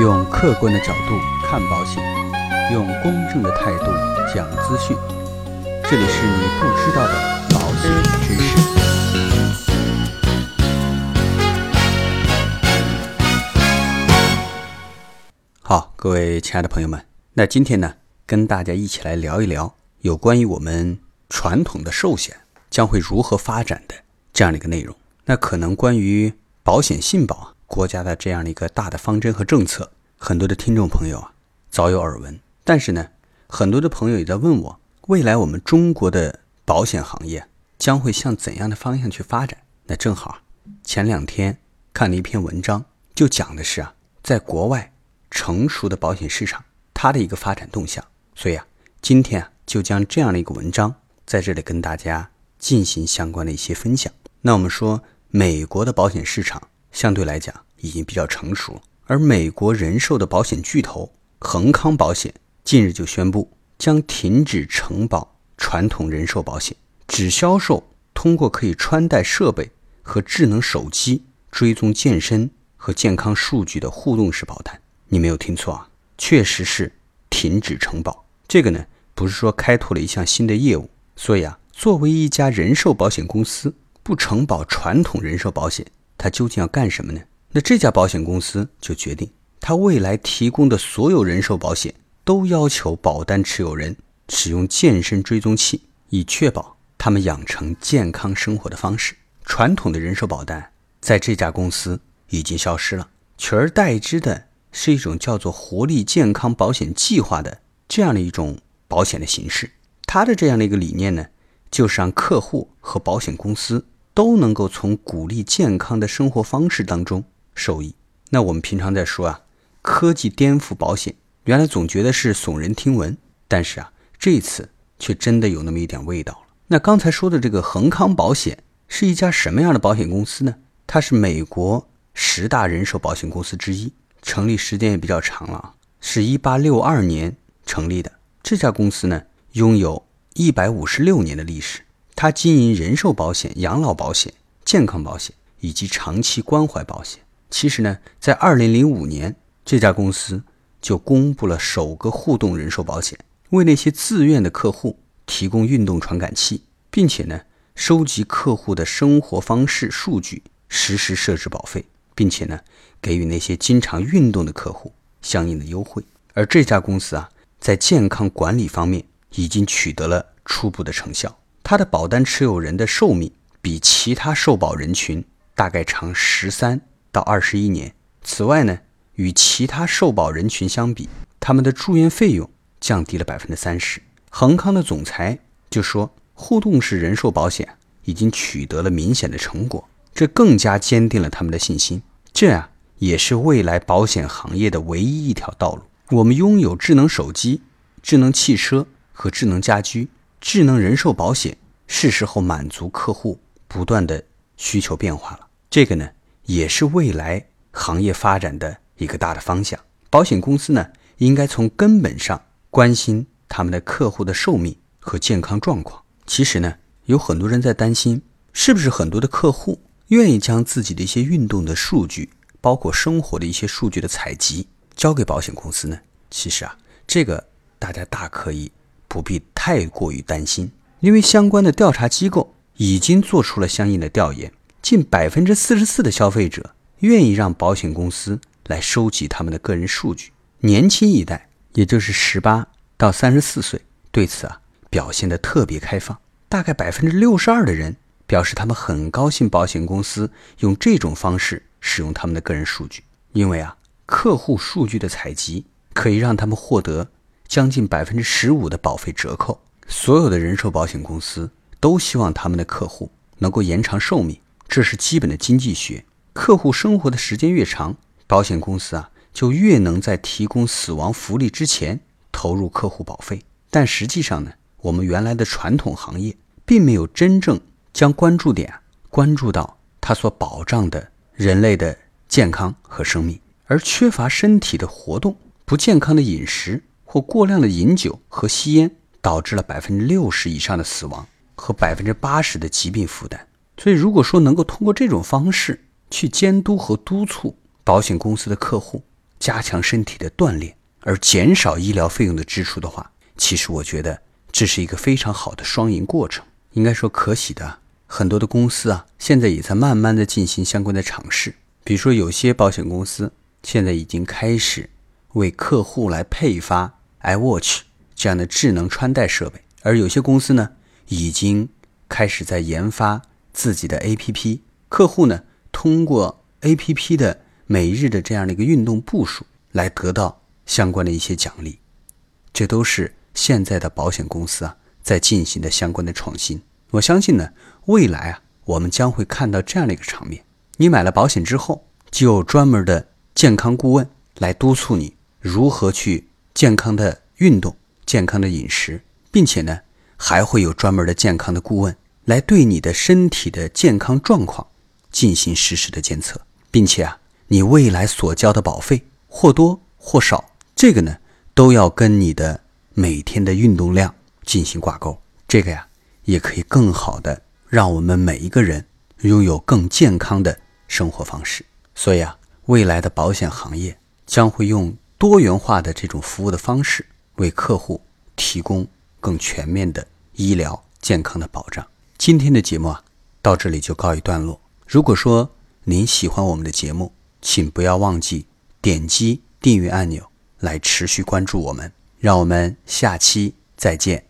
用客观的角度看保险，用公正的态度讲资讯。这里是你不知道的保险知识。好，各位亲爱的朋友们，那今天呢，跟大家一起来聊一聊有关于我们传统的寿险将会如何发展的这样的一个内容。那可能关于保险信保啊，国家的这样的一个大的方针和政策，很多的听众朋友啊早有耳闻。但是呢，很多的朋友也在问我，未来我们中国的保险行业将会向怎样的方向去发展？那正好前两天看了一篇文章，就讲的是啊，在国外成熟的保险市场它的一个发展动向。所以啊，今天啊就将这样的一个文章在这里跟大家进行相关的一些分享。那我们说。美国的保险市场相对来讲已经比较成熟，而美国人寿的保险巨头恒康保险近日就宣布将停止承保传统人寿保险，只销售通过可以穿戴设备和智能手机追踪健身和健康数据的互动式保单。你没有听错啊，确实是停止承保。这个呢，不是说开拓了一项新的业务。所以啊，作为一家人寿保险公司。不承保传统人寿保险，他究竟要干什么呢？那这家保险公司就决定，他未来提供的所有人寿保险都要求保单持有人使用健身追踪器，以确保他们养成健康生活的方式。传统的人寿保单在这家公司已经消失了，取而代之的是一种叫做活力健康保险计划的这样的一种保险的形式。它的这样的一个理念呢，就是让客户和保险公司。都能够从鼓励健康的生活方式当中受益。那我们平常在说啊，科技颠覆保险，原来总觉得是耸人听闻，但是啊，这次却真的有那么一点味道了。那刚才说的这个恒康保险是一家什么样的保险公司呢？它是美国十大人寿保险公司之一，成立时间也比较长了啊，是一八六二年成立的。这家公司呢，拥有一百五十六年的历史。他经营人寿保险、养老保险、健康保险以及长期关怀保险。其实呢，在二零零五年，这家公司就公布了首个互动人寿保险，为那些自愿的客户提供运动传感器，并且呢，收集客户的生活方式数据，实时设置保费，并且呢，给予那些经常运动的客户相应的优惠。而这家公司啊，在健康管理方面已经取得了初步的成效。它的保单持有人的寿命比其他受保人群大概长十三到二十一年。此外呢，与其他受保人群相比，他们的住院费用降低了百分之三十。恒康的总裁就说，互动式人寿保险已经取得了明显的成果，这更加坚定了他们的信心。这啊也是未来保险行业的唯一一条道路。我们拥有智能手机、智能汽车和智能家居。智能人寿保险是时候满足客户不断的需求变化了，这个呢也是未来行业发展的一个大的方向。保险公司呢应该从根本上关心他们的客户的寿命和健康状况。其实呢，有很多人在担心，是不是很多的客户愿意将自己的一些运动的数据，包括生活的一些数据的采集交给保险公司呢？其实啊，这个大家大可以。不必太过于担心，因为相关的调查机构已经做出了相应的调研，近百分之四十四的消费者愿意让保险公司来收集他们的个人数据。年轻一代，也就是十八到三十四岁，对此啊表现的特别开放。大概百分之六十二的人表示他们很高兴保险公司用这种方式使用他们的个人数据，因为啊客户数据的采集可以让他们获得。将近百分之十五的保费折扣，所有的人寿保险公司都希望他们的客户能够延长寿命，这是基本的经济学。客户生活的时间越长，保险公司啊就越能在提供死亡福利之前投入客户保费。但实际上呢，我们原来的传统行业并没有真正将关注点关注到它所保障的人类的健康和生命，而缺乏身体的活动、不健康的饮食。或过量的饮酒和吸烟，导致了百分之六十以上的死亡和百分之八十的疾病负担。所以，如果说能够通过这种方式去监督和督促保险公司的客户加强身体的锻炼，而减少医疗费用的支出的话，其实我觉得这是一个非常好的双赢过程。应该说可喜的，很多的公司啊，现在也在慢慢的进行相关的尝试。比如说，有些保险公司现在已经开始为客户来配发 iWatch 这样的智能穿戴设备，而有些公司呢，已经开始在研发自己的 APP，客户呢，通过 APP 的每日的这样的一个运动步数来得到相关的一些奖励，这都是现在的保险公司啊在进行的相关的创新。我相信呢，未来啊，我们将会看到这样的一个场面：你买了保险之后，就有专门的健康顾问来督促你如何去健康的运动、健康的饮食，并且呢，还会有专门的健康的顾问来对你的身体的健康状况进行实时的监测，并且啊，你未来所交的保费或多或少，这个呢，都要跟你的每天的运动量进行挂钩。这个呀。也可以更好的让我们每一个人拥有更健康的生活方式。所以啊，未来的保险行业将会用多元化的这种服务的方式，为客户提供更全面的医疗健康的保障。今天的节目啊，到这里就告一段落。如果说您喜欢我们的节目，请不要忘记点击订阅按钮来持续关注我们。让我们下期再见。